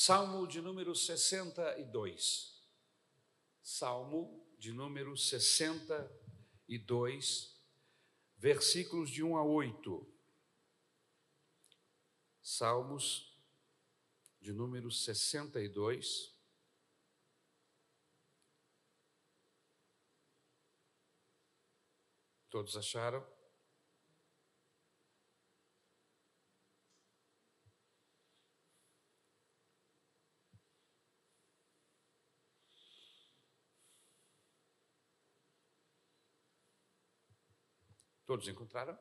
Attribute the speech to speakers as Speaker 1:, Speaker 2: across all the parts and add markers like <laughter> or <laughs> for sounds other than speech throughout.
Speaker 1: Salmo de número 62. Salmo de número 62, versículos de 1 a 8. Salmos de número 62. Todos acharam? Todos encontraram?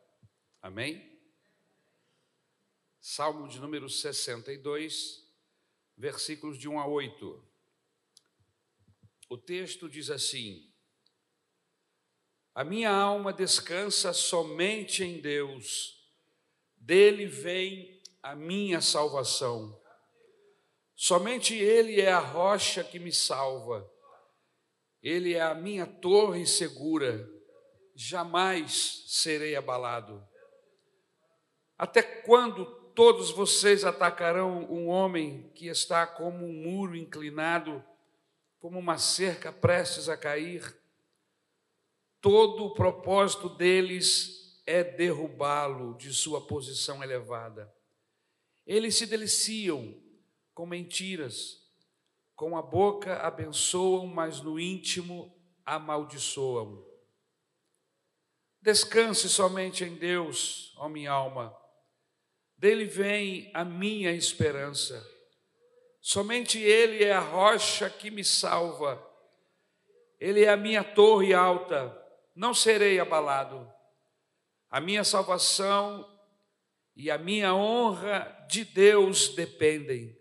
Speaker 1: Amém? Salmo de número 62, versículos de 1 a 8. O texto diz assim: A minha alma descansa somente em Deus, dele vem a minha salvação. Somente Ele é a rocha que me salva, Ele é a minha torre segura jamais serei abalado. Até quando todos vocês atacarão um homem que está como um muro inclinado, como uma cerca prestes a cair? Todo o propósito deles é derrubá-lo de sua posição elevada. Eles se deliciam com mentiras, com a boca abençoam, mas no íntimo amaldiçoam. Descanse somente em Deus, ó minha alma. Dele vem a minha esperança. Somente Ele é a rocha que me salva. Ele é a minha torre alta. Não serei abalado. A minha salvação e a minha honra de Deus dependem.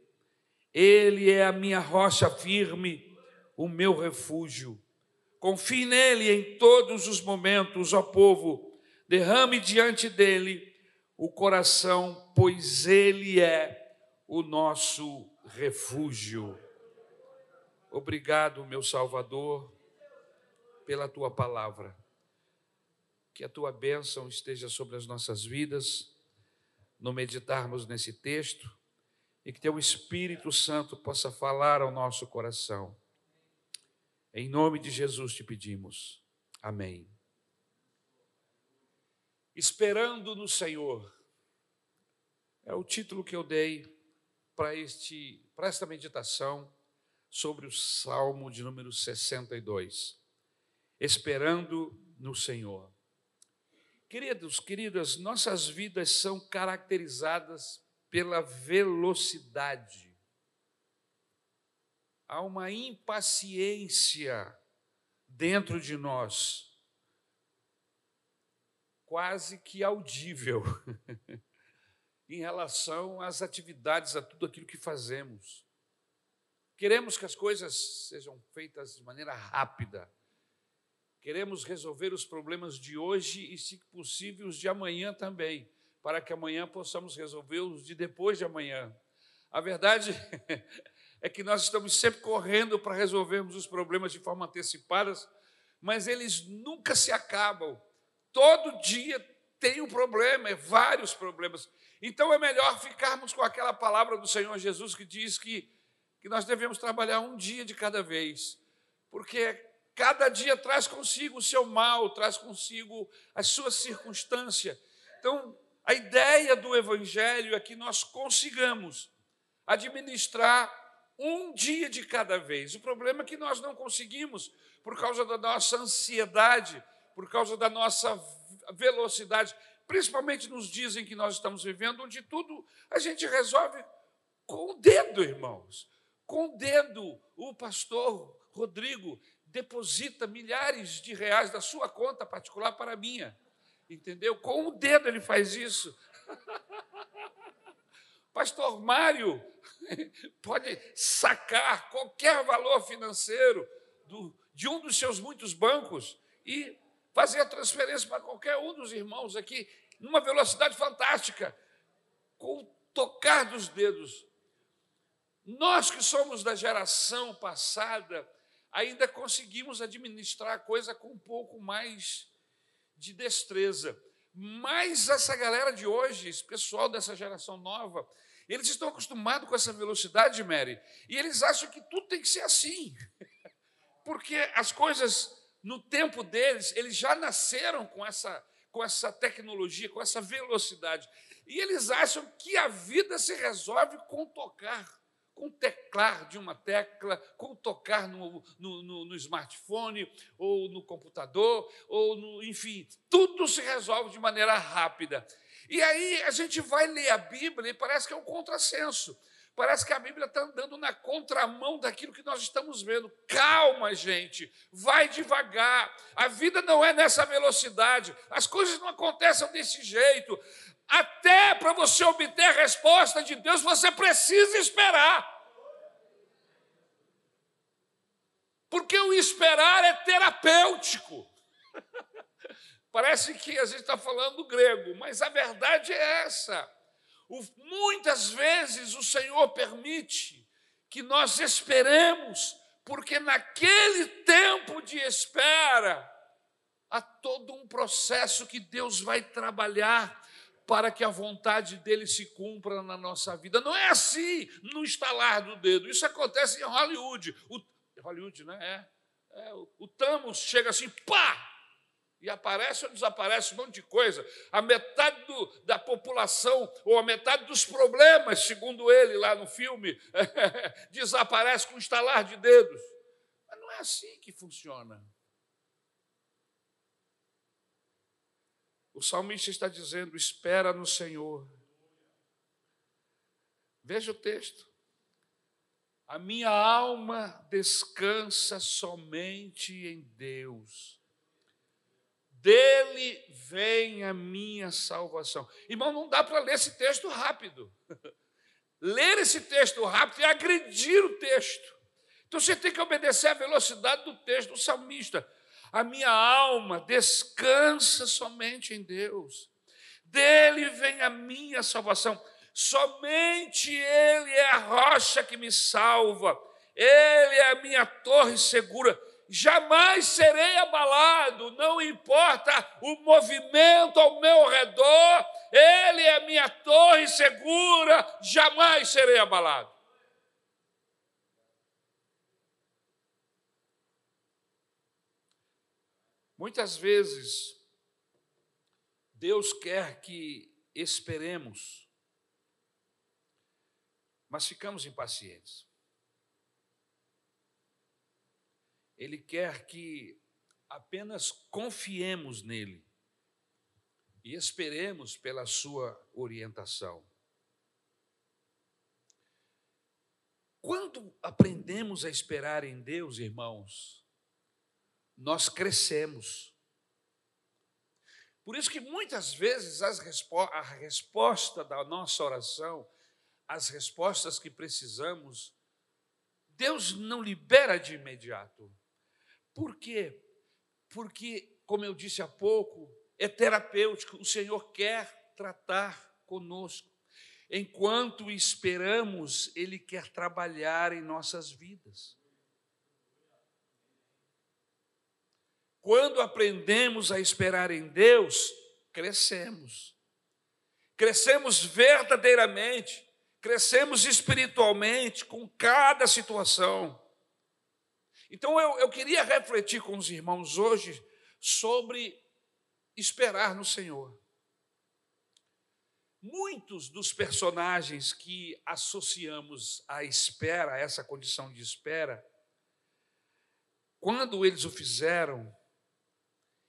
Speaker 1: Ele é a minha rocha firme, o meu refúgio. Confie nele em todos os momentos, ó povo. Derrame diante dele o coração, pois ele é o nosso refúgio. Obrigado, meu Salvador, pela tua palavra. Que a tua bênção esteja sobre as nossas vidas, no meditarmos nesse texto, e que teu Espírito Santo possa falar ao nosso coração em nome de Jesus te pedimos. Amém. Esperando no Senhor. É o título que eu dei para este para esta meditação sobre o Salmo de número 62. Esperando no Senhor. Queridos, queridas, nossas vidas são caracterizadas pela velocidade há uma impaciência dentro de nós, quase que audível, <laughs> em relação às atividades, a tudo aquilo que fazemos. Queremos que as coisas sejam feitas de maneira rápida. Queremos resolver os problemas de hoje e, se possível, os de amanhã também, para que amanhã possamos resolver os de depois de amanhã. A verdade <laughs> é que nós estamos sempre correndo para resolvermos os problemas de forma antecipada, mas eles nunca se acabam. Todo dia tem um problema, é vários problemas. Então é melhor ficarmos com aquela palavra do Senhor Jesus que diz que, que nós devemos trabalhar um dia de cada vez, porque cada dia traz consigo o seu mal, traz consigo a sua circunstância. Então, a ideia do Evangelho é que nós consigamos administrar um dia de cada vez. O problema é que nós não conseguimos, por causa da nossa ansiedade, por causa da nossa velocidade, principalmente nos dias em que nós estamos vivendo, onde tudo a gente resolve com o dedo, irmãos. Com o dedo, o pastor Rodrigo deposita milhares de reais da sua conta particular para a minha. Entendeu? Com o dedo ele faz isso. <laughs> Pastor Mário <laughs> pode sacar qualquer valor financeiro do, de um dos seus muitos bancos e fazer a transferência para qualquer um dos irmãos aqui, numa velocidade fantástica, com o tocar dos dedos. Nós que somos da geração passada, ainda conseguimos administrar a coisa com um pouco mais de destreza. Mas essa galera de hoje, esse pessoal dessa geração nova, Eles estão acostumados com essa velocidade, Mary, e eles acham que tudo tem que ser assim. <laughs> Porque as coisas, no tempo deles, eles já nasceram com essa, com essa tecnologia, com essa velocidade. E eles acham que a vida se resolve com tocar com teclar de uma tecla, com tocar no, no, no, no, smartphone, ou no computador, ou no, enfim, tudo se resolve de maneira rápida. E aí a gente vai ler a Bíblia e parece que é um contrassenso. Parece que a Bíblia está andando na contramão daquilo que nós estamos vendo. Calma, gente, vai devagar. A vida não é nessa velocidade, as coisas não acontecem desse jeito. Até para você obter a resposta de Deus, você precisa esperar. Porque o esperar é terapêutico. <laughs> Parece que a gente está falando grego, mas a verdade é essa. O, muitas vezes o Senhor permite que nós esperemos, porque naquele tempo de espera, há todo um processo que Deus vai trabalhar para que a vontade dele se cumpra na nossa vida. Não é assim, no estalar do dedo. Isso acontece em Hollywood. O, Hollywood, né? É, é, o, o Thanos chega assim, pá! E aparece ou desaparece um monte de coisa. A metade do, da população, ou a metade dos problemas, segundo ele lá no filme, <laughs> desaparece com um estalar de dedos. Mas não é assim que funciona. O salmista está dizendo: espera no Senhor. Veja o texto. A minha alma descansa somente em Deus. Dele vem a minha salvação. Irmão, não dá para ler esse texto rápido. <laughs> ler esse texto rápido é agredir o texto. Então você tem que obedecer à velocidade do texto do salmista. A minha alma descansa somente em Deus. Dele vem a minha salvação. Somente Ele é a rocha que me salva, Ele é a minha torre segura. Jamais serei abalado, não importa o movimento ao meu redor, Ele é minha torre segura, jamais serei abalado. Muitas vezes, Deus quer que esperemos mas ficamos impacientes. Ele quer que apenas confiemos nele e esperemos pela sua orientação. Quando aprendemos a esperar em Deus, irmãos, nós crescemos. Por isso que muitas vezes respo a resposta da nossa oração as respostas que precisamos, Deus não libera de imediato. Por quê? Porque, como eu disse há pouco, é terapêutico, o Senhor quer tratar conosco. Enquanto esperamos, Ele quer trabalhar em nossas vidas. Quando aprendemos a esperar em Deus, crescemos. Crescemos verdadeiramente crescemos espiritualmente com cada situação. Então eu, eu queria refletir com os irmãos hoje sobre esperar no Senhor. Muitos dos personagens que associamos à espera, a essa condição de espera, quando eles o fizeram,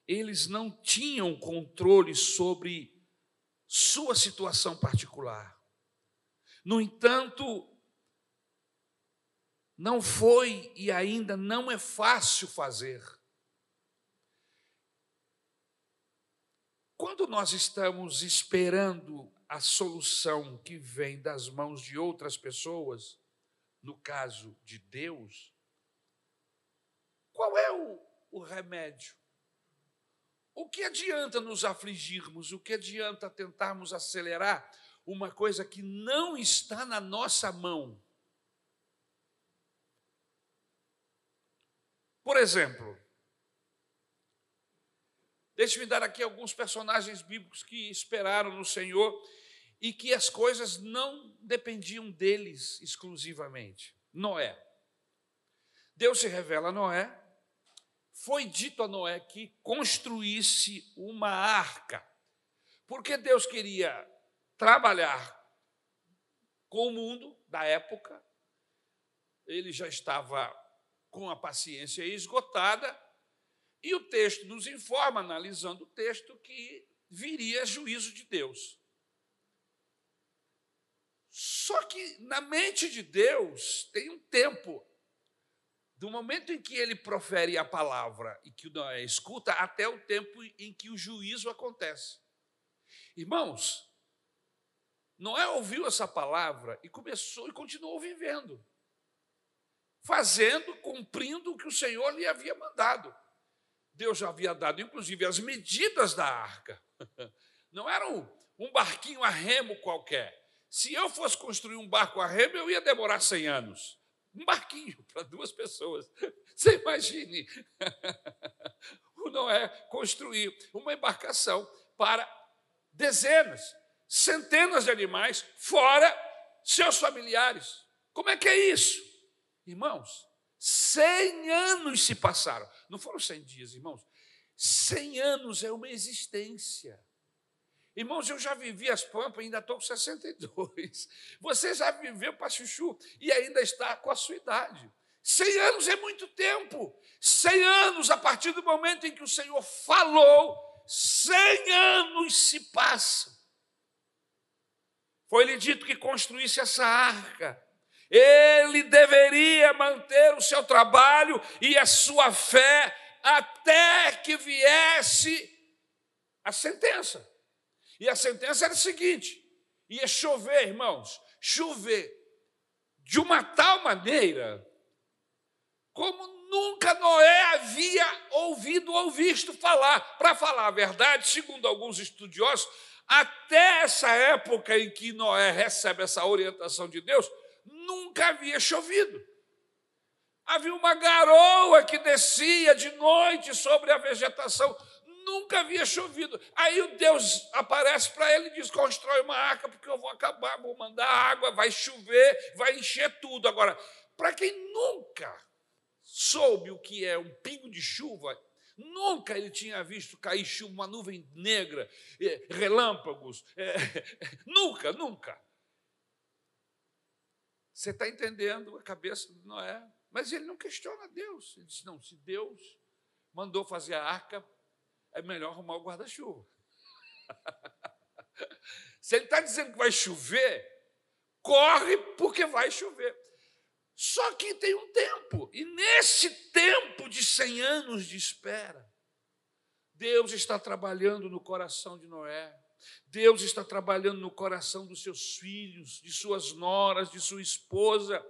Speaker 1: eles não tinham controle sobre sua situação particular. No entanto, não foi e ainda não é fácil fazer. Quando nós estamos esperando a solução que vem das mãos de outras pessoas, no caso de Deus, qual é o, o remédio? O que adianta nos afligirmos? O que adianta tentarmos acelerar uma coisa que não está na nossa mão. Por exemplo, deixe-me dar aqui alguns personagens bíblicos que esperaram no Senhor e que as coisas não dependiam deles exclusivamente. Noé. Deus se revela a Noé. Foi dito a Noé que construísse uma arca, porque Deus queria trabalhar com o mundo da época. Ele já estava com a paciência esgotada, e o texto nos informa, analisando o texto, que viria juízo de Deus. Só que na mente de Deus tem um tempo, do momento em que ele profere a palavra e que Noé escuta, até o tempo em que o juízo acontece. Irmãos, Noé ouviu essa palavra e começou e continuou vivendo, fazendo, cumprindo o que o Senhor lhe havia mandado. Deus já havia dado, inclusive, as medidas da arca. <laughs> Não era um, um barquinho a remo qualquer. Se eu fosse construir um barco a remo, eu ia demorar 100 anos. Um barquinho <laughs> para duas pessoas. <laughs> Você imagine. O Noé construir uma embarcação para dezenas, centenas de animais, fora seus familiares. Como é que é isso? Irmãos, 100 anos se passaram. Não foram 100 dias, irmãos. 100 anos é uma existência. Irmãos, eu já vivi as pampas, ainda estou com 62. <laughs> Você já viveu para chuchu e ainda está com a sua idade. 100 anos é muito tempo. 100 anos, a partir do momento em que o Senhor falou, 100 anos se passam. Foi-lhe dito que construísse essa arca. Ele deveria manter o seu trabalho e a sua fé até que viesse a sentença. E a sentença era a seguinte: ia chover, irmãos, chover de uma tal maneira como nunca Noé havia ouvido ou visto falar. Para falar a verdade, segundo alguns estudiosos, até essa época em que Noé recebe essa orientação de Deus, nunca havia chovido. Havia uma garoa que descia de noite sobre a vegetação, nunca havia chovido. Aí o Deus aparece para ele e diz: constrói uma arca, porque eu vou acabar, vou mandar água, vai chover, vai encher tudo. Agora, para quem nunca soube o que é um pingo de chuva, nunca ele tinha visto cair chuva, uma nuvem negra, eh, relâmpagos, é, <laughs> nunca, nunca. Você está entendendo a cabeça de Noé? Mas ele não questiona Deus. Ele disse: não, se Deus mandou fazer a arca, é melhor arrumar o guarda-chuva. <laughs> se ele está dizendo que vai chover, corre porque vai chover. Só que tem um tempo, e nesse tempo de 100 anos de espera, Deus está trabalhando no coração de Noé. Deus está trabalhando no coração dos seus filhos, de suas noras, de sua esposa.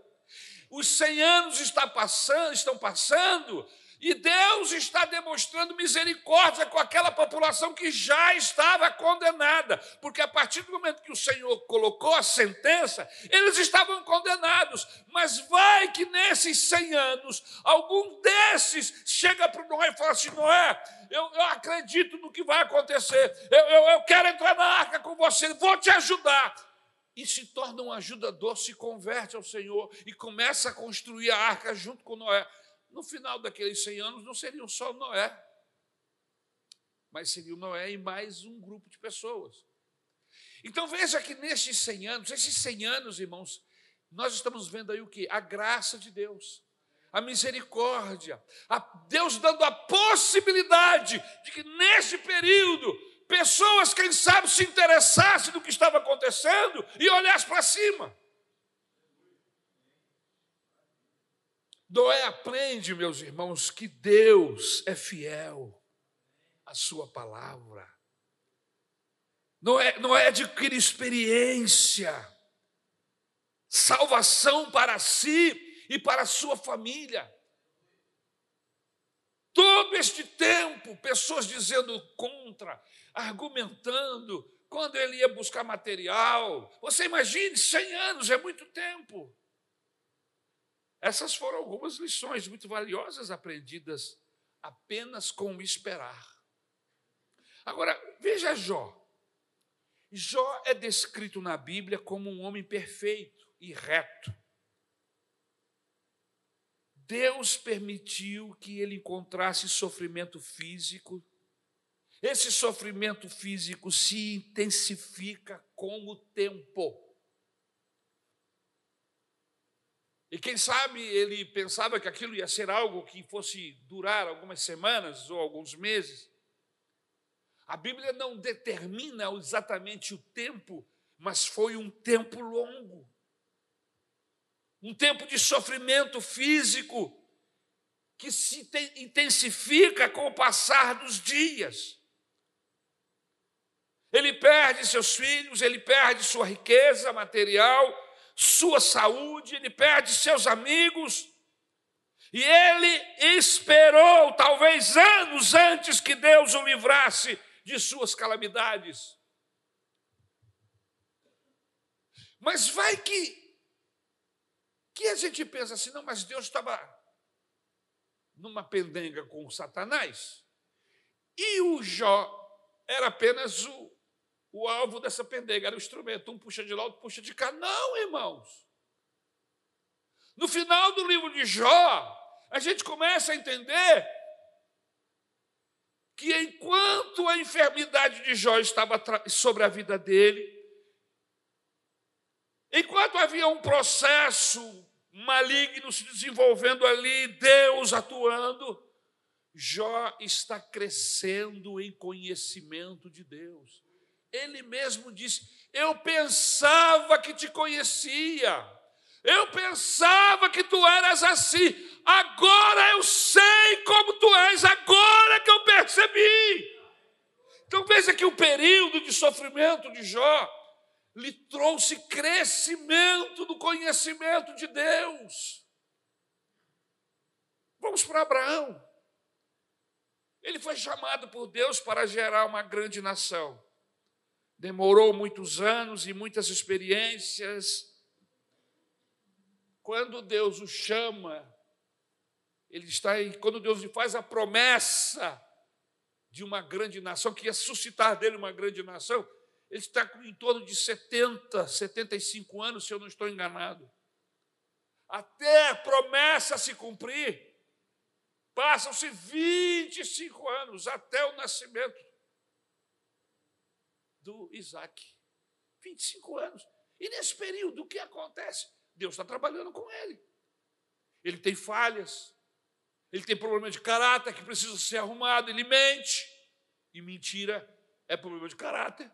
Speaker 1: Os 100 anos está passando, estão passando, e Deus está demonstrando misericórdia com aquela população que já estava condenada, porque a partir do momento que o Senhor colocou a sentença, eles estavam condenados. Mas vai que nesses 100 anos, algum desses chega para Noé e fala assim: Noé, eu, eu acredito no que vai acontecer, eu, eu, eu quero entrar na arca com você, vou te ajudar. E se torna um ajudador, se converte ao Senhor e começa a construir a arca junto com Noé no final daqueles 100 anos não seriam só Noé, mas seria o Noé e mais um grupo de pessoas. Então veja que nesses 100 anos, esses 100 anos, irmãos, nós estamos vendo aí o que? A graça de Deus, a misericórdia, a Deus dando a possibilidade de que nesse período pessoas, quem sabe, se interessassem no que estava acontecendo e olhassem para cima. Noé aprende, meus irmãos, que Deus é fiel à sua palavra. Noé, Noé adquire experiência, salvação para si e para a sua família. Todo este tempo, pessoas dizendo contra, argumentando, quando ele ia buscar material. Você imagine, 100 anos é muito tempo. Essas foram algumas lições muito valiosas aprendidas apenas com esperar. Agora, veja Jó. Jó é descrito na Bíblia como um homem perfeito e reto. Deus permitiu que ele encontrasse sofrimento físico. Esse sofrimento físico se intensifica com o tempo. E quem sabe ele pensava que aquilo ia ser algo que fosse durar algumas semanas ou alguns meses. A Bíblia não determina exatamente o tempo, mas foi um tempo longo. Um tempo de sofrimento físico que se intensifica com o passar dos dias. Ele perde seus filhos, ele perde sua riqueza material, sua saúde, ele perde seus amigos. E ele esperou, talvez anos antes que Deus o livrasse de suas calamidades. Mas vai que que a gente pensa assim, não, mas Deus estava numa pendenga com Satanás. E o Jó era apenas o, o alvo dessa pendenga, era o instrumento. Um puxa de lá, outro puxa de cá. Não, irmãos. No final do livro de Jó, a gente começa a entender que enquanto a enfermidade de Jó estava sobre a vida dele, enquanto havia um processo maligno se desenvolvendo ali, Deus atuando, Jó está crescendo em conhecimento de Deus. Ele mesmo disse: Eu pensava que te conhecia, eu pensava que tu eras assim, agora eu sei como tu és, agora que eu percebi. Então veja que o período de sofrimento de Jó lhe trouxe crescimento do conhecimento de Deus. Vamos para Abraão. Ele foi chamado por Deus para gerar uma grande nação. Demorou muitos anos e muitas experiências. Quando Deus o chama, ele está quando Deus lhe faz a promessa de uma grande nação, que ia suscitar dele uma grande nação, ele está com em torno de 70, 75 anos, se eu não estou enganado. Até a promessa se cumprir, passam-se 25 anos até o nascimento do Isaac. 25 anos. E nesse período, o que acontece? Deus está trabalhando com ele. Ele tem falhas, ele tem problema de caráter que precisa ser arrumado, ele mente. E mentira é problema de caráter.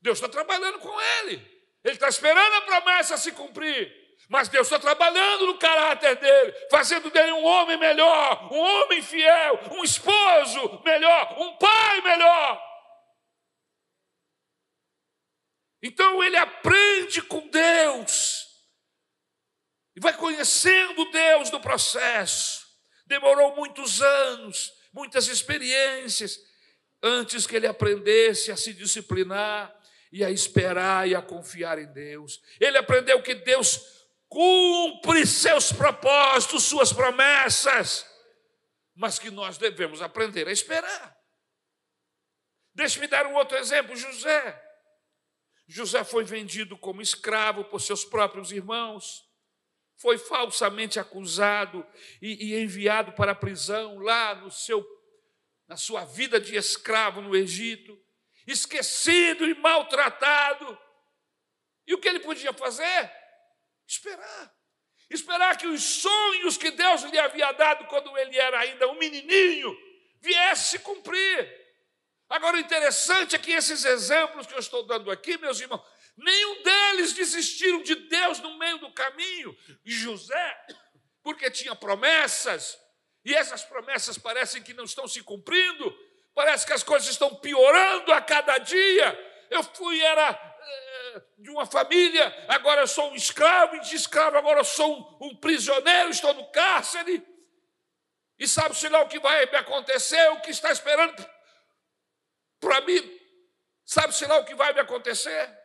Speaker 1: Deus está trabalhando com ele. Ele está esperando a promessa se cumprir. Mas Deus está trabalhando no caráter dele, fazendo dele um homem melhor, um homem fiel, um esposo melhor, um pai melhor. Então ele aprende com Deus e vai conhecendo Deus no processo. Demorou muitos anos, muitas experiências, antes que ele aprendesse a se disciplinar, e a esperar e a confiar em Deus. Ele aprendeu que Deus cumpre seus propósitos, suas promessas, mas que nós devemos aprender a esperar. Deixe-me dar um outro exemplo: José. José foi vendido como escravo por seus próprios irmãos, foi falsamente acusado e, e enviado para a prisão lá no seu, na sua vida de escravo no Egito esquecido e maltratado. E o que ele podia fazer? Esperar. Esperar que os sonhos que Deus lhe havia dado quando ele era ainda um menininho viesse se cumprir. Agora, o interessante é que esses exemplos que eu estou dando aqui, meus irmãos, nenhum deles desistiram de Deus no meio do caminho. E José, porque tinha promessas, e essas promessas parecem que não estão se cumprindo, Parece que as coisas estão piorando a cada dia. Eu fui, era eh, de uma família, agora eu sou um escravo, e de escravo agora eu sou um, um prisioneiro, estou no cárcere. E sabe-se lá o que vai acontecer, o que está esperando para mim. Sabe-se lá o que vai me acontecer?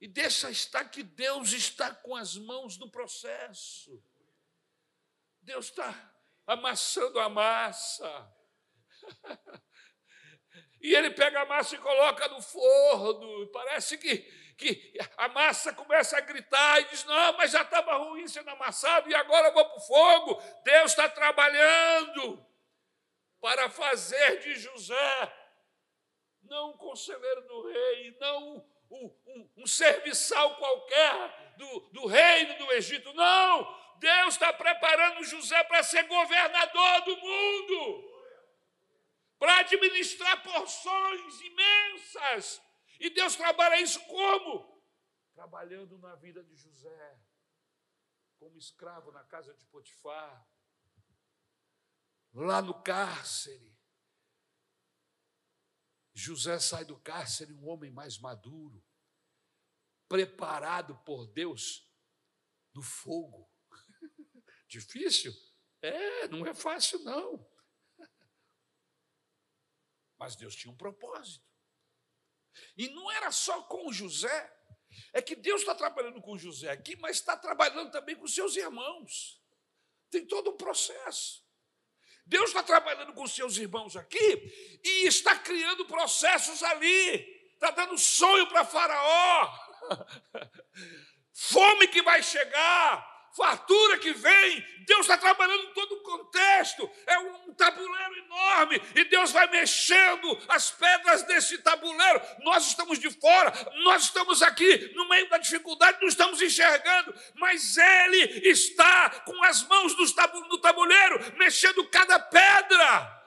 Speaker 1: E deixa estar que Deus está com as mãos no processo. Deus está amassando a massa. <laughs> E ele pega a massa e coloca no forno. Parece que, que a massa começa a gritar e diz: Não, mas já estava ruim sendo amassado e agora eu vou para o fogo. Deus está trabalhando para fazer de José não um conselheiro do rei, não um, um, um serviçal qualquer do, do reino do Egito. Não! Deus está preparando José para ser governador do mundo para administrar porções imensas. E Deus trabalha isso como? Trabalhando na vida de José, como escravo na casa de Potifar, lá no cárcere. José sai do cárcere um homem mais maduro, preparado por Deus no fogo. <laughs> Difícil? É, não é fácil, não. <laughs> Mas Deus tinha um propósito. E não era só com José. É que Deus está trabalhando com José aqui, mas está trabalhando também com seus irmãos. Tem todo um processo. Deus está trabalhando com seus irmãos aqui e está criando processos ali. Está dando sonho para Faraó. <laughs> Fome que vai chegar, fartura que vem, Deus está trabalhando em todo o contexto, é um tabuleiro enorme, e Deus vai mexendo as pedras desse tabuleiro. Nós estamos de fora, nós estamos aqui no meio da dificuldade, não estamos enxergando, mas Ele está com as mãos no tabuleiro, mexendo cada pedra.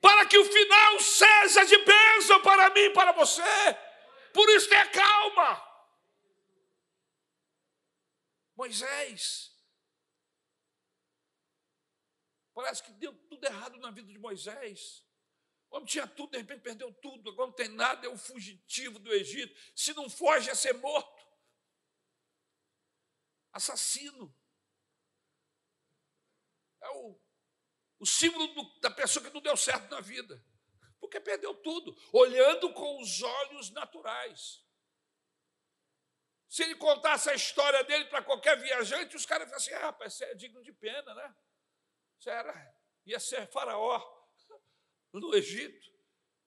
Speaker 1: Para que o final seja de bênção para mim e para você. Por isso tenha calma. Moisés. Parece que deu tudo errado na vida de Moisés. O homem tinha tudo, de repente perdeu tudo, agora não tem nada, é um fugitivo do Egito. Se não foge, é ser morto. Assassino. É o, o símbolo do, da pessoa que não deu certo na vida. Porque perdeu tudo, olhando com os olhos naturais. Se ele contasse a história dele para qualquer viajante, os caras iam assim: ah, rapaz, isso é digno de pena, né? Isso era, ia ser faraó <laughs> no Egito,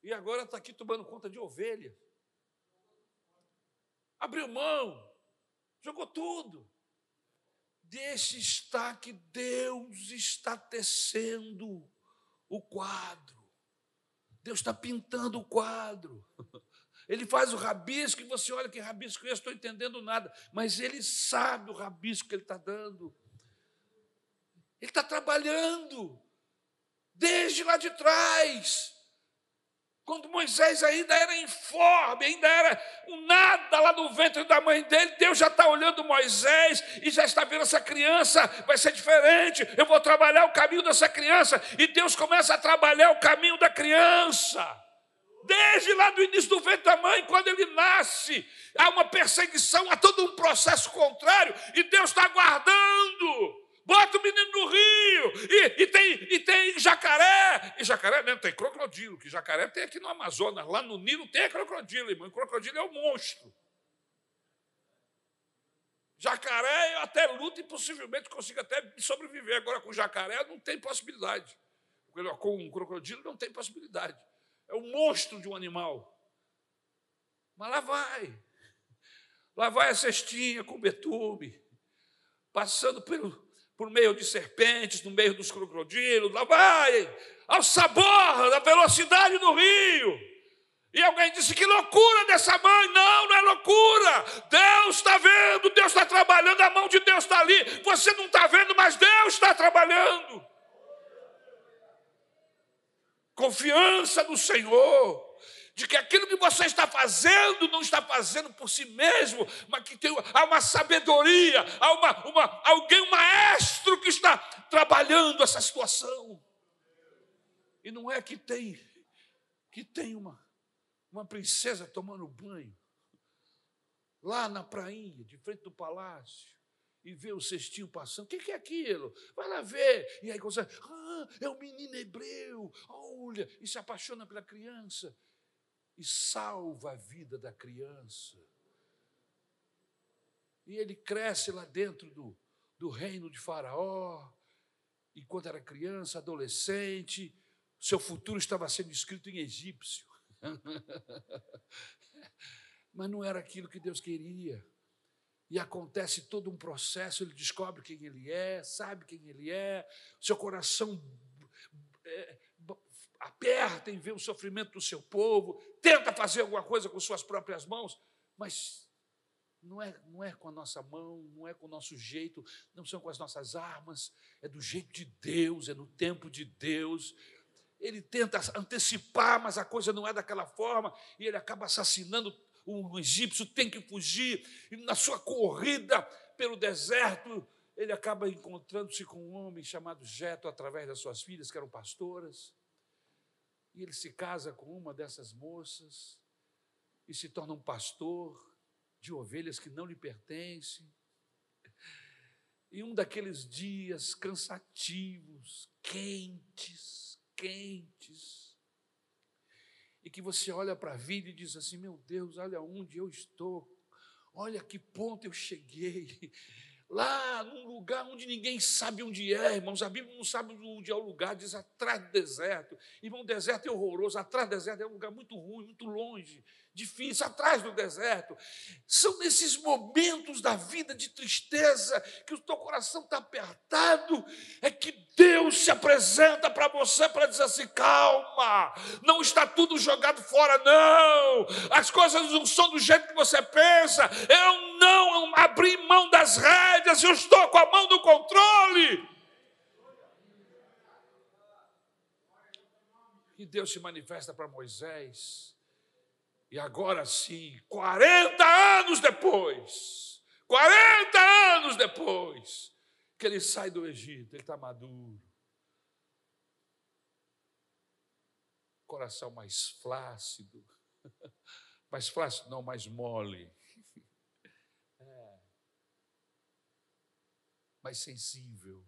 Speaker 1: e agora está aqui tomando conta de ovelha. Abriu mão, jogou tudo. Deixe estar que Deus está tecendo o quadro. Deus está pintando o quadro. <laughs> Ele faz o rabisco e você olha que rabisco eu estou entendendo nada, mas ele sabe o rabisco que ele está dando. Ele está trabalhando desde lá de trás. Quando Moisés ainda era informe, ainda era um nada lá no ventre da mãe dele, Deus já está olhando Moisés e já está vendo essa criança, vai ser diferente. Eu vou trabalhar o caminho dessa criança, e Deus começa a trabalhar o caminho da criança. Desde lá do início do ventre da mãe, quando ele nasce, há uma perseguição, há todo um processo contrário, e Deus está guardando. Bota o menino no rio, e, e, tem, e tem jacaré. E jacaré mesmo, tem crocodilo, que jacaré tem aqui no Amazonas, lá no Nilo tem crocodilo, irmão. Crocodilo é um monstro. Jacaré eu até luto e possivelmente consigo até sobreviver. Agora, com jacaré não tem possibilidade. Com um crocodilo não tem possibilidade é o monstro de um animal. Mas lá vai. Lá vai a cestinha com betume, passando pelo, por meio de serpentes, no meio dos crocodilos, lá vai, ao sabor da velocidade do rio. E alguém disse: que loucura dessa mãe. Não, não é loucura. Deus está vendo, Deus está trabalhando, a mão de Deus está ali. Você não está vendo, mas Deus está trabalhando confiança no Senhor, de que aquilo que você está fazendo não está fazendo por si mesmo, mas que tem, há uma sabedoria, há uma, uma, alguém, um maestro que está trabalhando essa situação. E não é que tem que tem uma, uma princesa tomando banho lá na prainha, de frente do palácio e vê o cestinho passando. O que é aquilo? Vai lá ver. E aí consegue, ah, é o menino hebreu, olha, e se apaixona pela criança e salva a vida da criança. E ele cresce lá dentro do, do reino de Faraó, enquanto era criança, adolescente, Seu futuro estava sendo escrito em egípcio. <laughs> Mas não era aquilo que Deus queria. E acontece todo um processo, ele descobre quem ele é, sabe quem ele é, seu coração é, aperta em ver o sofrimento do seu povo, tenta fazer alguma coisa com suas próprias mãos, mas não é, não é com a nossa mão, não é com o nosso jeito, não são com as nossas armas, é do jeito de Deus, é no tempo de Deus. Ele tenta antecipar, mas a coisa não é daquela forma, e ele acaba assassinando o egípcio, tem que fugir, e na sua corrida pelo deserto, ele acaba encontrando-se com um homem chamado Jeto, através das suas filhas, que eram pastoras, e ele se casa com uma dessas moças, e se torna um pastor, de ovelhas que não lhe pertencem. E um daqueles dias cansativos, quentes, quentes, e que você olha para a vida e diz assim: meu Deus, olha onde eu estou, olha que ponto eu cheguei. <laughs> Lá num lugar onde ninguém sabe onde é, irmãos, a Bíblia não sabe onde é o lugar, diz atrás do deserto. Irmão, deserto é horroroso, atrás do deserto é um lugar muito ruim, muito longe difícil, atrás do deserto. São nesses momentos da vida de tristeza que o teu coração está apertado, é que Deus se apresenta para você para dizer assim: calma, não está tudo jogado fora, não. As coisas não são do jeito que você pensa. Eu não abri mão das rédeas, eu estou com a mão do controle. E Deus se manifesta para Moisés e agora sim, 40 anos depois, 40 anos depois, que ele sai do Egito, ele está maduro. Coração mais flácido, <laughs> mais flácido, não, mais mole. <laughs> É. Mais sensível.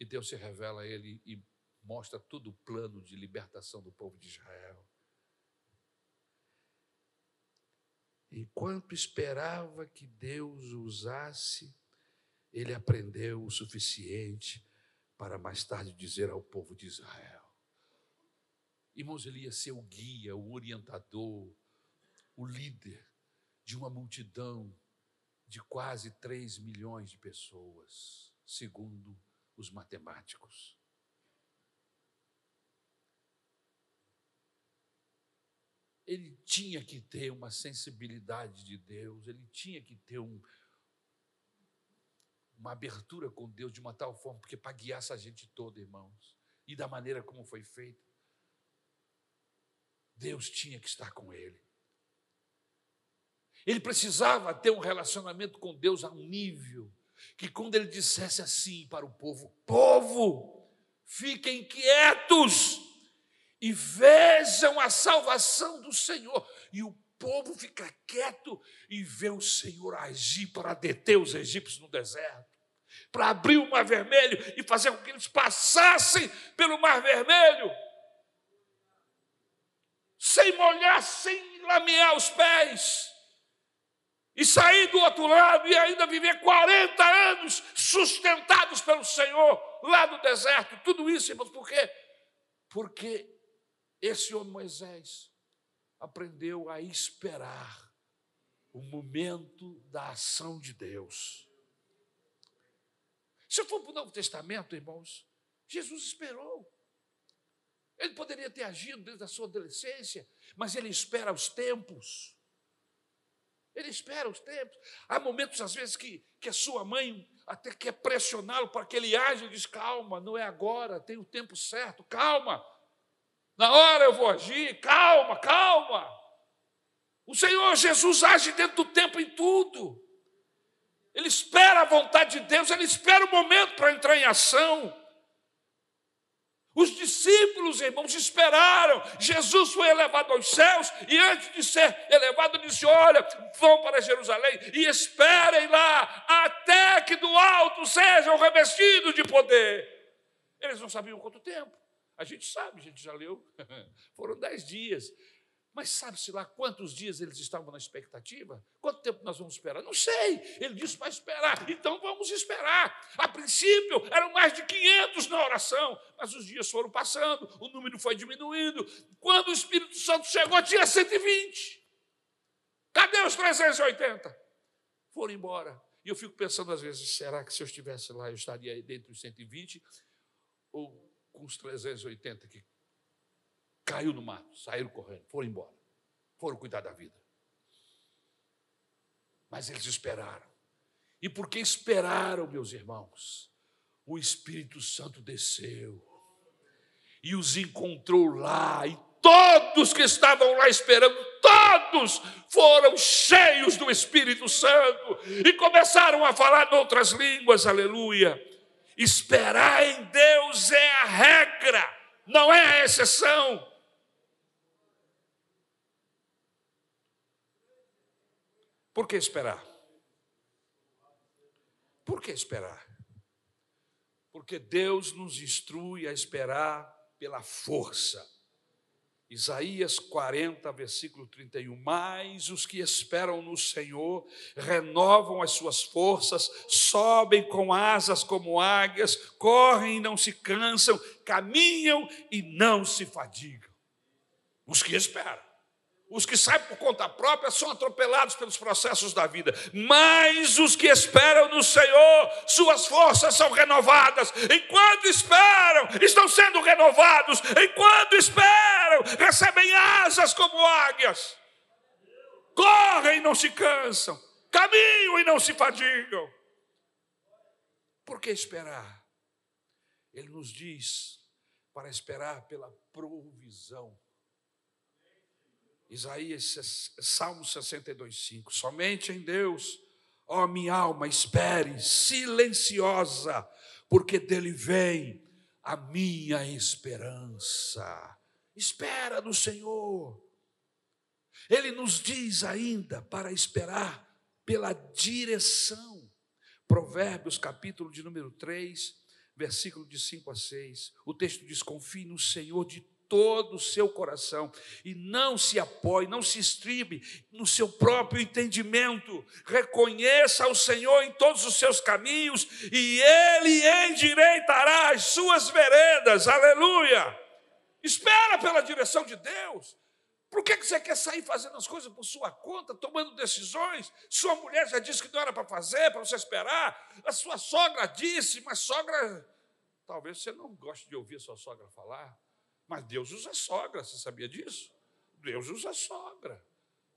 Speaker 1: E Deus se revela a ele e mostra todo o plano de libertação do povo de Israel. Enquanto esperava que Deus o usasse, ele aprendeu o suficiente para mais tarde dizer ao povo de Israel. Irmãos, ele ia ser o guia, o orientador, o líder de uma multidão de quase 3 milhões de pessoas, segundo os matemáticos. Ele tinha que ter uma sensibilidade de Deus, ele tinha que ter um, uma abertura com Deus de uma tal forma, porque para guiar essa gente toda, irmãos, e da maneira como foi feito, Deus tinha que estar com ele. Ele precisava ter um relacionamento com Deus a um nível que, quando ele dissesse assim para o povo: Povo, fiquem quietos e vejam a salvação do Senhor. E o povo fica quieto e vê o Senhor agir para deter os egípcios no deserto, para abrir o mar vermelho e fazer com que eles passassem pelo mar vermelho, sem molhar, sem lamear os pés. E sair do outro lado e ainda viver 40 anos sustentados pelo Senhor lá no deserto. Tudo isso, irmãos, por quê? Porque esse homem Moisés aprendeu a esperar o momento da ação de Deus. Se eu for para o Novo Testamento, irmãos, Jesus esperou. Ele poderia ter agido desde a sua adolescência, mas ele espera os tempos. Ele espera os tempos. Há momentos, às vezes, que, que a sua mãe até quer pressioná-lo para que ele age e diz: calma, não é agora, tem o tempo certo, calma. Na hora eu vou agir, calma, calma. O Senhor Jesus age dentro do tempo em tudo. Ele espera a vontade de Deus, ele espera o momento para entrar em ação. Os discípulos, irmãos, esperaram. Jesus foi elevado aos céus e antes de ser elevado, disse: Olha, vão para Jerusalém e esperem lá até que do alto sejam revestidos de poder. Eles não sabiam quanto tempo. A gente sabe, a gente já leu. <laughs> Foram dez dias. Mas sabe-se lá quantos dias eles estavam na expectativa? Quanto tempo nós vamos esperar? Não sei. Ele disse para esperar. Então vamos esperar. A princípio eram mais de 500 na oração, mas os dias foram passando, o número foi diminuindo. Quando o Espírito Santo chegou, tinha 120. Cadê os 380? Foram embora. E eu fico pensando às vezes, será que se eu estivesse lá eu estaria dentro dos 120 ou com os 380 que caiu no mato, saíram correndo, foram embora, foram cuidar da vida. Mas eles esperaram. E porque esperaram, meus irmãos, o Espírito Santo desceu e os encontrou lá, e todos que estavam lá esperando, todos foram cheios do Espírito Santo e começaram a falar em outras línguas, aleluia. Esperar em Deus é a regra, não é a exceção. Por que esperar? Por que esperar? Porque Deus nos instrui a esperar pela força. Isaías 40, versículo 31. Mas os que esperam no Senhor renovam as suas forças, sobem com asas como águias, correm e não se cansam, caminham e não se fadigam. Os que esperam. Os que saem por conta própria são atropelados pelos processos da vida, mas os que esperam no Senhor, suas forças são renovadas. Enquanto esperam, estão sendo renovados. Enquanto esperam, recebem asas como águias. Correm e não se cansam, caminham e não se fadigam. Por que esperar? Ele nos diz para esperar pela provisão Isaías, Salmo 62, 5. Somente em Deus, ó minha alma, espere, silenciosa, porque dele vem a minha esperança. Espera no Senhor. Ele nos diz ainda para esperar pela direção. Provérbios, capítulo de número 3, versículo de 5 a 6. O texto diz: Confie no Senhor de todo o seu coração e não se apoie, não se estribe no seu próprio entendimento. Reconheça o Senhor em todos os seus caminhos e Ele endireitará as suas veredas. Aleluia! Espera pela direção de Deus. Por que você quer sair fazendo as coisas por sua conta, tomando decisões? Sua mulher já disse que não era para fazer, para você esperar. A sua sogra disse, mas sogra. Talvez você não goste de ouvir a sua sogra falar. Mas Deus usa sogra, você sabia disso? Deus usa sogra.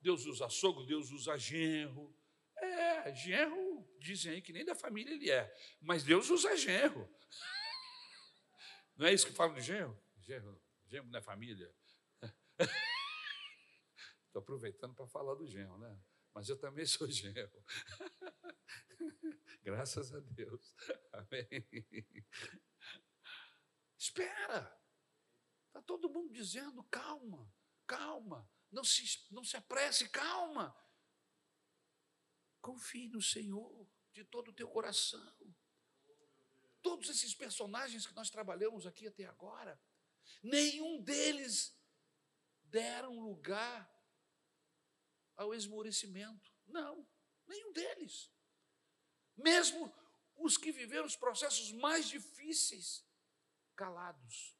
Speaker 1: Deus usa sogro, Deus usa genro. É, genro, dizem aí que nem da família ele é. Mas Deus usa genro. <laughs> Não é isso que falam de genro? Genro, genro não é família. <laughs> Estou aproveitando para falar do genro, né? Mas eu também sou genro. <laughs> Graças a Deus. Amém. Espera. Está todo mundo dizendo: calma, calma, não se, não se apresse, calma. Confie no Senhor de todo o teu coração. Todos esses personagens que nós trabalhamos aqui até agora, nenhum deles deram lugar ao esmorecimento. Não, nenhum deles. Mesmo os que viveram os processos mais difíceis, calados,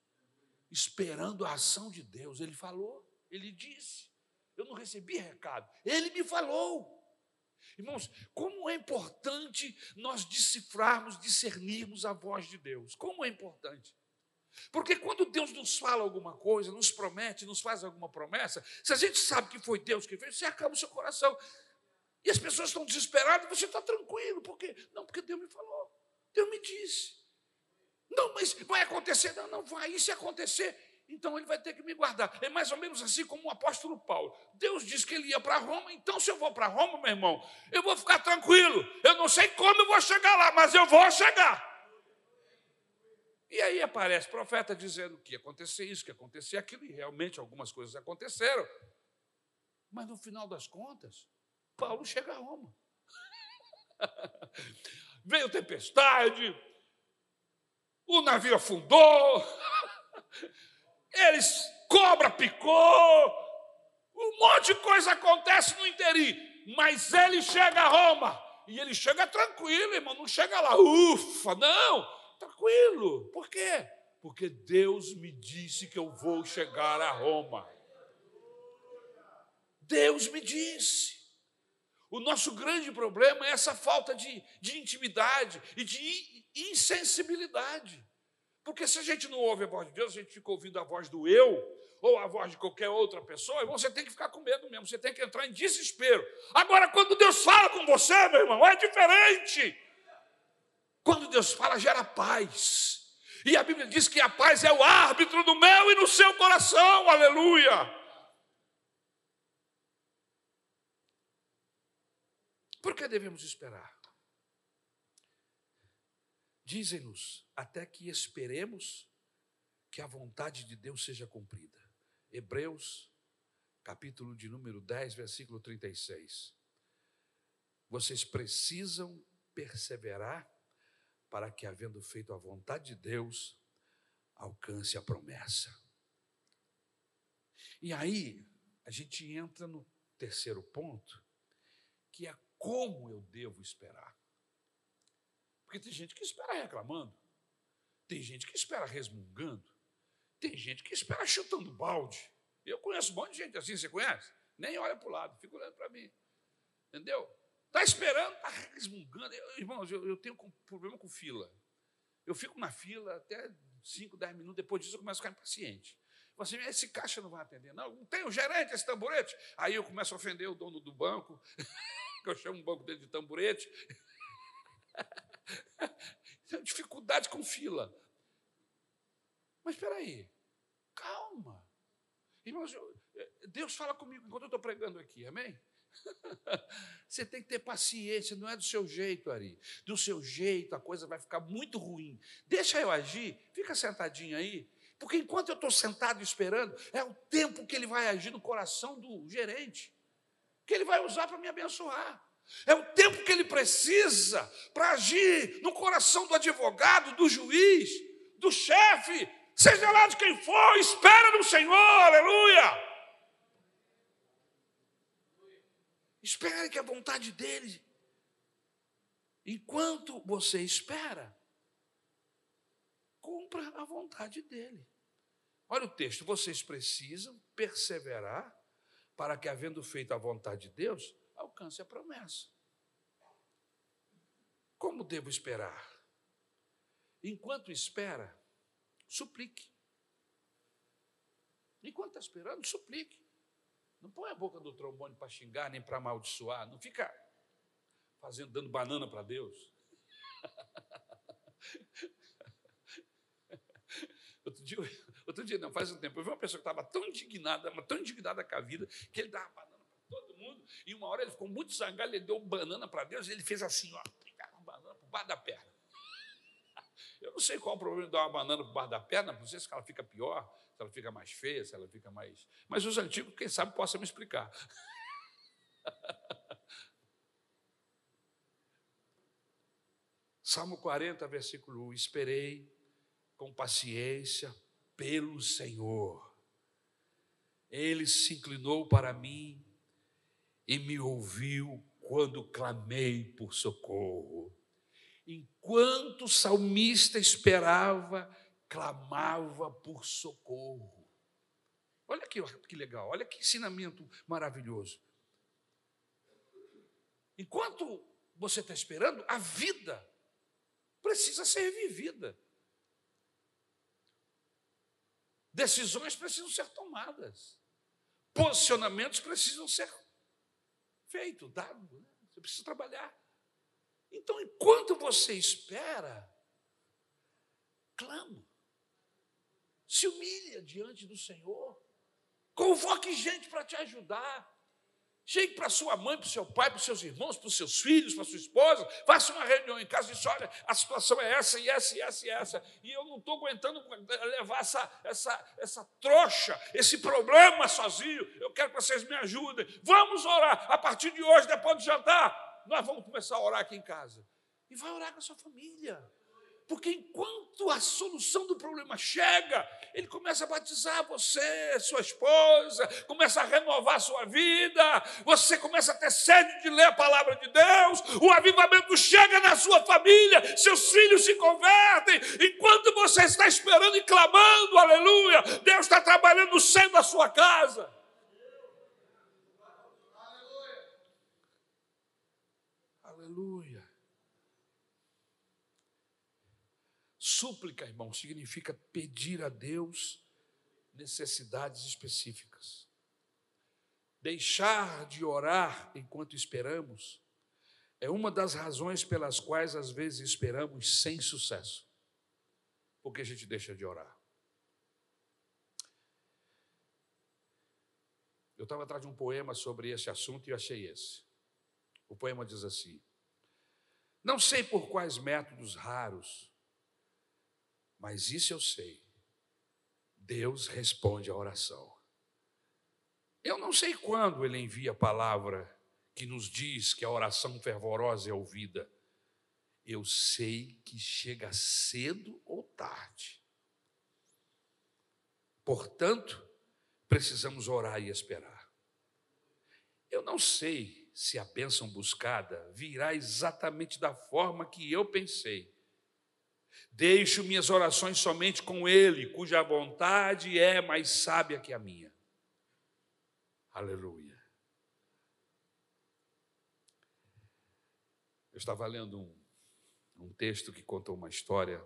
Speaker 1: esperando a ação de Deus. Ele falou, ele disse. Eu não recebi recado, ele me falou. Irmãos, como é importante nós decifrarmos, discernirmos a voz de Deus. Como é importante. Porque quando Deus nos fala alguma coisa, nos promete, nos faz alguma promessa, se a gente sabe que foi Deus que fez, você acaba o seu coração. E as pessoas estão desesperadas, você está tranquilo. Por quê? Não, porque Deus me falou. Deus me disse. Não, mas vai acontecer. Não, não vai. E se acontecer, então ele vai ter que me guardar. É mais ou menos assim como o apóstolo Paulo. Deus disse que ele ia para Roma, então se eu vou para Roma, meu irmão, eu vou ficar tranquilo. Eu não sei como eu vou chegar lá, mas eu vou chegar. E aí aparece profeta dizendo que ia acontecer isso, que ia acontecer aquilo, e realmente algumas coisas aconteceram. Mas no final das contas, Paulo chega a Roma. <laughs> Veio tempestade, o navio afundou, eles, cobra picou, Um monte de coisa acontece no interi, mas ele chega a Roma e ele chega tranquilo, irmão, não chega lá, ufa, não, tranquilo. Por quê? Porque Deus me disse que eu vou chegar a Roma. Deus me disse. O nosso grande problema é essa falta de, de intimidade e de insensibilidade. Porque se a gente não ouve a voz de Deus, a gente fica ouvindo a voz do eu ou a voz de qualquer outra pessoa, você tem que ficar com medo mesmo, você tem que entrar em desespero. Agora, quando Deus fala com você, meu irmão, é diferente. Quando Deus fala, gera paz. E a Bíblia diz que a paz é o árbitro do meu e no seu coração, aleluia. Por que devemos esperar? Dizem-nos até que esperemos que a vontade de Deus seja cumprida. Hebreus, capítulo de número 10, versículo 36. Vocês precisam perseverar para que, havendo feito a vontade de Deus, alcance a promessa. E aí, a gente entra no terceiro ponto, que é como eu devo esperar. Porque tem gente que espera reclamando, tem gente que espera resmungando, tem gente que espera chutando balde. Eu conheço um monte de gente assim, você conhece? Nem olha para o lado, fica olhando para mim. Entendeu? Está esperando, está resmungando. Eu, irmãos, eu, eu tenho problema com fila. Eu fico na fila até 5, 10 minutos, depois disso eu começo a ficar impaciente. Assim, esse caixa não vai atender, não. Não tem o gerente, esse tamborete. Aí eu começo a ofender o dono do banco, <laughs> que eu chamo o banco dele de tamborete. <laughs> Tenho dificuldade com fila. Mas espera aí, calma. Irmãos, Deus fala comigo enquanto eu estou pregando aqui, amém? <laughs> Você tem que ter paciência, não é do seu jeito, Ari. Do seu jeito a coisa vai ficar muito ruim. Deixa eu agir, fica sentadinho aí, porque enquanto eu estou sentado esperando, é o tempo que ele vai agir no coração do gerente, que ele vai usar para me abençoar. É o tempo que ele precisa para agir no coração do advogado, do juiz, do chefe, seja lá de quem for, espera no Senhor, aleluia. Espere que a vontade dele. Enquanto você espera, cumpra a vontade dele. Olha o texto, vocês precisam perseverar para que, havendo feito a vontade de Deus, alcance a promessa. Como devo esperar? Enquanto espera, suplique. Enquanto está esperando, suplique. Não põe a boca do trombone para xingar nem para amaldiçoar. Não fica fazendo, dando banana para Deus. <laughs> Outro dia, outro dia, não, faz um tempo, eu vi uma pessoa que estava tão indignada, tão indignada com a vida, que ele dava banana para todo mundo, e uma hora ele ficou muito zangado, ele deu banana para Deus, e ele fez assim, ó, pegava uma banana por baixo da perna. <laughs> Eu não sei qual é o problema de dar uma banana por baixo da perna, não sei se ela fica pior, se ela fica mais feia, se ela fica mais. Mas os antigos, quem sabe, possam me explicar. <laughs> Salmo 40, versículo 1: Esperei com paciência pelo Senhor. Ele se inclinou para mim e me ouviu quando clamei por socorro. Enquanto o salmista esperava, clamava por socorro. Olha que, que legal, olha que ensinamento maravilhoso. Enquanto você está esperando, a vida precisa ser vivida. Decisões precisam ser tomadas. Posicionamentos precisam ser feitos, dados. Né? Você precisa trabalhar. Então, enquanto você espera, clama. Se humilha diante do Senhor. Convoque gente para te ajudar. Chegue para sua mãe, para o seu pai, para os seus irmãos, para os seus filhos, para sua esposa. Faça uma reunião em casa e diz: olha, a situação é essa, e essa, e essa, e essa. E eu não estou aguentando levar essa, essa, essa trouxa, esse problema sozinho. Eu quero que vocês me ajudem. Vamos orar. A partir de hoje, depois do jantar, nós vamos começar a orar aqui em casa. E vai orar com a sua família. Porque enquanto a solução do problema chega, ele começa a batizar você, sua esposa, começa a renovar sua vida, você começa a ter sede de ler a palavra de Deus, o avivamento chega na sua família, seus filhos se convertem, enquanto você está esperando e clamando, aleluia, Deus está trabalhando no seio da sua casa. Aleluia. Súplica, irmão, significa pedir a Deus necessidades específicas. Deixar de orar enquanto esperamos é uma das razões pelas quais às vezes esperamos sem sucesso. Porque a gente deixa de orar. Eu estava atrás de um poema sobre esse assunto e achei esse. O poema diz assim: não sei por quais métodos raros, mas isso eu sei. Deus responde à oração. Eu não sei quando ele envia a palavra que nos diz que a oração fervorosa é ouvida. Eu sei que chega cedo ou tarde. Portanto, precisamos orar e esperar. Eu não sei se a bênção buscada virá exatamente da forma que eu pensei. Deixo minhas orações somente com Ele, cuja vontade é mais sábia que a minha. Aleluia. Eu estava lendo um, um texto que conta uma história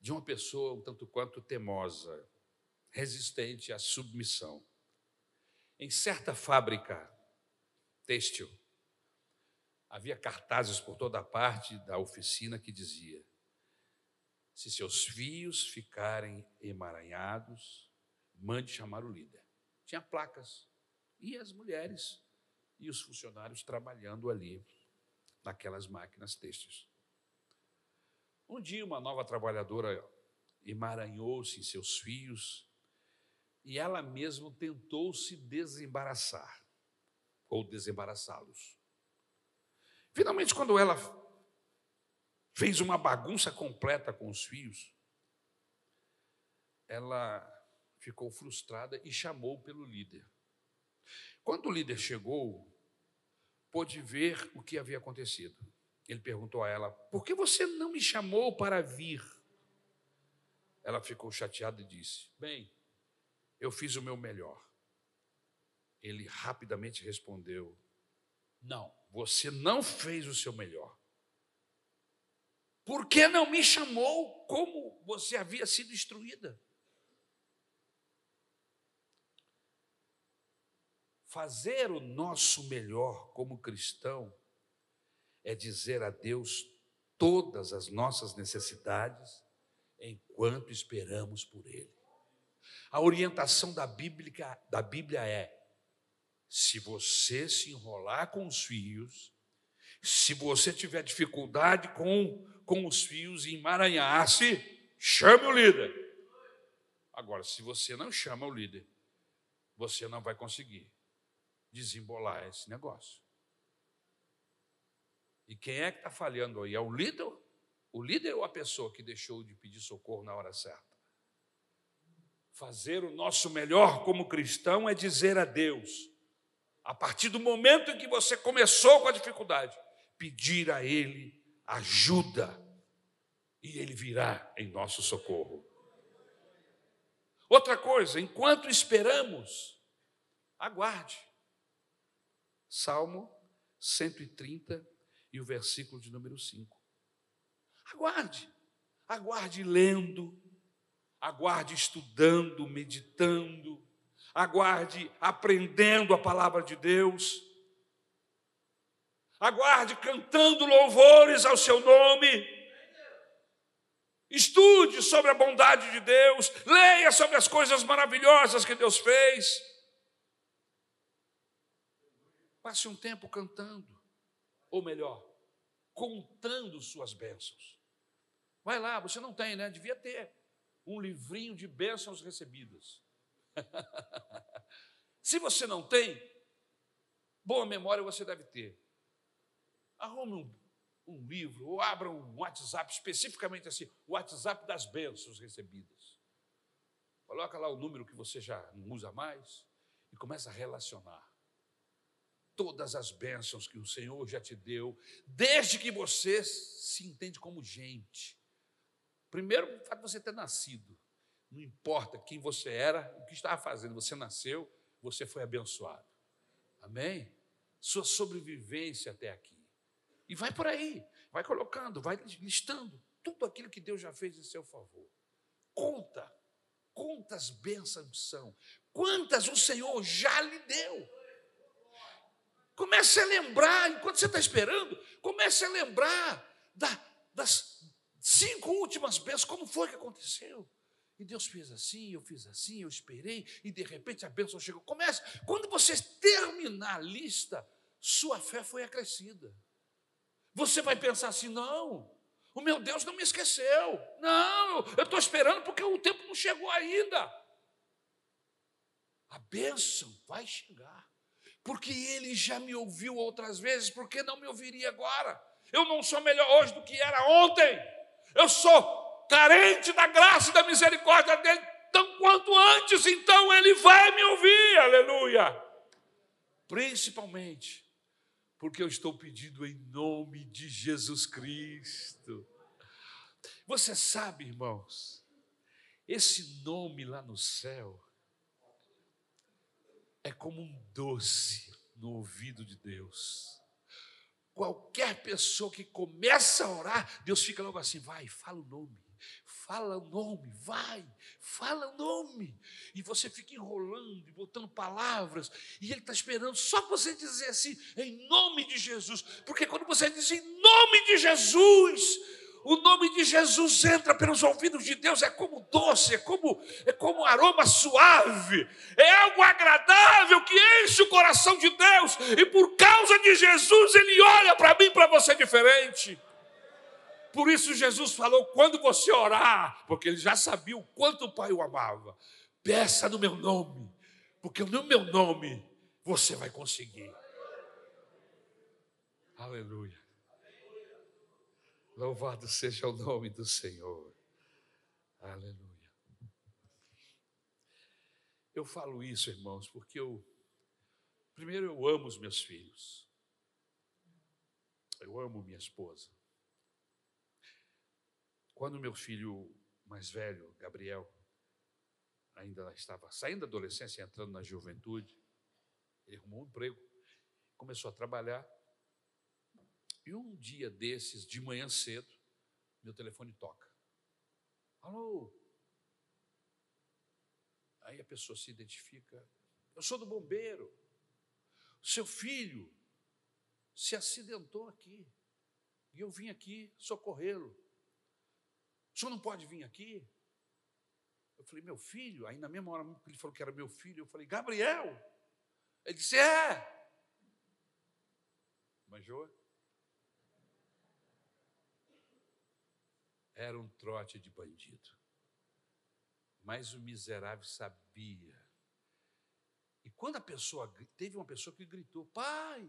Speaker 1: de uma pessoa um tanto quanto temosa, resistente à submissão. Em certa fábrica têxtil, havia cartazes por toda parte da oficina que dizia: se seus fios ficarem emaranhados, mande chamar o líder. Tinha placas e as mulheres e os funcionários trabalhando ali naquelas máquinas têxteis. Um dia uma nova trabalhadora emaranhou-se em seus fios e ela mesma tentou se desembaraçar ou desembaraçá-los. Finalmente, quando ela fez uma bagunça completa com os fios, ela ficou frustrada e chamou pelo líder. Quando o líder chegou, pôde ver o que havia acontecido. Ele perguntou a ela: Por que você não me chamou para vir? Ela ficou chateada e disse: Bem, eu fiz o meu melhor. Ele rapidamente respondeu: Não, você não fez o seu melhor. Por que não me chamou como você havia sido instruída? Fazer o nosso melhor como cristão é dizer a Deus todas as nossas necessidades enquanto esperamos por Ele. A orientação da Bíblia, da Bíblia é: se você se enrolar com os fios, se você tiver dificuldade com, com os fios e emaranhar-se, chame o líder. Agora, se você não chama o líder, você não vai conseguir desembolar esse negócio. E quem é que está falhando aí? É o líder? O líder ou a pessoa que deixou de pedir socorro na hora certa? Fazer o nosso melhor como cristão é dizer a Deus, a partir do momento em que você começou com a dificuldade, pedir a Ele ajuda, e Ele virá em nosso socorro. Outra coisa, enquanto esperamos, aguarde. Salmo 130 e o versículo de número 5. Aguarde, aguarde lendo, aguarde estudando, meditando, aguarde aprendendo a palavra de Deus, aguarde cantando louvores ao seu nome. Estude sobre a bondade de Deus, leia sobre as coisas maravilhosas que Deus fez. Passe um tempo cantando, ou melhor, contando suas bênçãos. Vai lá, você não tem, né? Devia ter um livrinho de bênçãos recebidas. <laughs> Se você não tem, boa memória você deve ter. Arrume um, um livro ou abra um WhatsApp especificamente assim, o WhatsApp das bênçãos recebidas. Coloca lá o número que você já não usa mais e começa a relacionar todas as bênçãos que o Senhor já te deu, desde que você se entende como gente. Primeiro, o fato de você ter nascido. Não importa quem você era, o que estava fazendo, você nasceu, você foi abençoado. Amém? Sua sobrevivência até aqui. E vai por aí, vai colocando, vai listando tudo aquilo que Deus já fez em seu favor. Conta, quantas bênçãos são, quantas o Senhor já lhe deu. Comece a lembrar, enquanto você está esperando, comece a lembrar da, das cinco últimas bênçãos, como foi que aconteceu. E Deus fez assim, eu fiz assim, eu esperei, e de repente a bênção chegou. Comece, quando você terminar a lista, sua fé foi acrescida. Você vai pensar assim: não, o meu Deus não me esqueceu. Não, eu estou esperando porque o tempo não chegou ainda. A bênção vai chegar. Porque ele já me ouviu outras vezes, porque não me ouviria agora? Eu não sou melhor hoje do que era ontem. Eu sou carente da graça e da misericórdia dele, tão quanto antes, então ele vai me ouvir, aleluia. Principalmente porque eu estou pedindo em nome de Jesus Cristo. Você sabe, irmãos, esse nome lá no céu é como um doce no ouvido de Deus. Qualquer pessoa que começa a orar, Deus fica logo assim: vai, fala o nome fala o nome, vai, fala o nome. E você fica enrolando e botando palavras, e ele está esperando só você dizer assim, em nome de Jesus. Porque quando você diz em nome de Jesus, o nome de Jesus entra pelos ouvidos de Deus, é como doce, é como, é como aroma suave, é algo agradável que enche o coração de Deus, e por causa de Jesus, Ele olha para mim, para você diferente. Por isso Jesus falou: quando você orar, porque ele já sabia o quanto o Pai o amava, peça no meu nome, porque no meu nome você vai conseguir. Aleluia. Louvado seja o nome do Senhor. Aleluia. Eu falo isso, irmãos, porque eu, primeiro, eu amo os meus filhos. Eu amo minha esposa. Quando meu filho mais velho, Gabriel, ainda estava saindo da adolescência entrando na juventude, ele arrumou um emprego, começou a trabalhar. E um dia desses, de manhã cedo, meu telefone toca. Alô? Aí a pessoa se identifica. Eu sou do bombeiro. Seu filho se acidentou aqui. E eu vim aqui socorrê-lo. O senhor não pode vir aqui? Eu falei, meu filho? Aí na mesma hora que ele falou que era meu filho, eu falei, Gabriel. Ele disse, é. Manjou? Era um trote de bandido. Mas o miserável sabia. E quando a pessoa, teve uma pessoa que gritou, pai.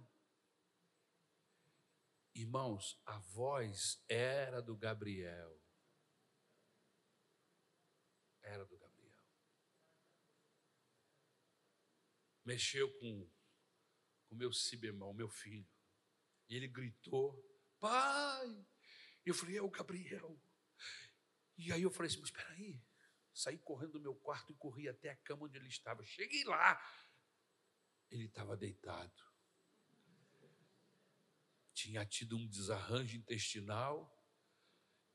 Speaker 1: Irmãos, a voz era do Gabriel era do Gabriel. Mexeu com o meu cibemão, meu filho. E ele gritou: Pai! E eu falei: É o Gabriel. E aí eu falei assim: Mas espera aí. Saí correndo do meu quarto e corri até a cama onde ele estava. Cheguei lá. Ele estava deitado. Tinha tido um desarranjo intestinal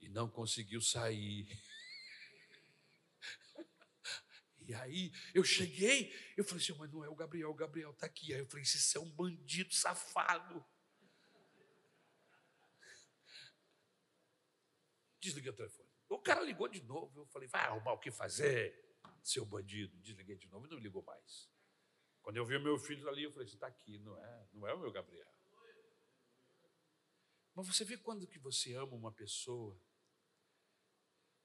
Speaker 1: e não conseguiu sair. <laughs> E aí eu cheguei, eu falei assim, mas não é o Gabriel, o Gabriel está aqui. Aí eu falei, isso é um bandido safado. Desliguei o telefone. O cara ligou de novo. Eu falei, vai arrumar o que fazer, seu bandido. Desliguei de novo e não ligou mais. Quando eu vi meu filho ali, eu falei, está aqui, não é? Não é o meu Gabriel. Mas você vê quando que você ama uma pessoa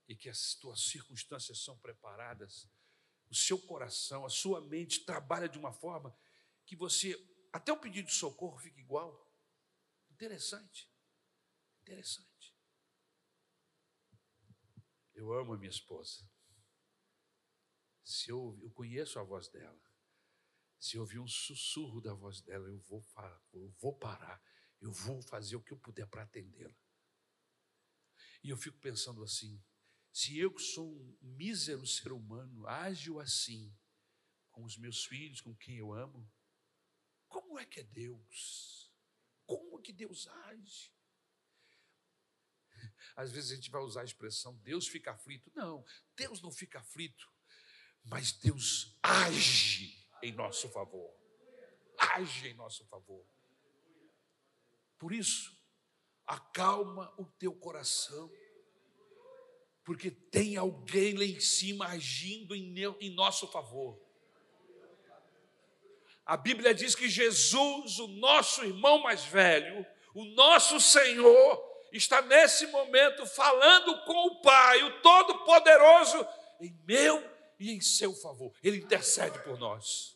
Speaker 1: e que as suas circunstâncias são preparadas o seu coração, a sua mente trabalha de uma forma que você, até o pedido de socorro fica igual. Interessante. Interessante. Eu amo a minha esposa. Se eu, eu conheço a voz dela, se eu ouvir um sussurro da voz dela, eu vou, eu vou parar, eu vou fazer o que eu puder para atendê-la. E eu fico pensando assim: se eu que sou um mísero ser humano, ajo assim com os meus filhos, com quem eu amo, como é que é Deus? Como que Deus age? Às vezes a gente vai usar a expressão Deus fica aflito. Não, Deus não fica aflito, mas Deus age em nosso favor. Age em nosso favor. Por isso, acalma o teu coração, porque tem alguém lá em cima agindo em, em nosso favor. A Bíblia diz que Jesus, o nosso irmão mais velho, o nosso Senhor, está nesse momento falando com o Pai, o Todo-Poderoso, em meu e em seu favor. Ele intercede por nós.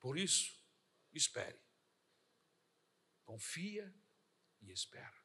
Speaker 1: Por isso, espere. Confia e espera.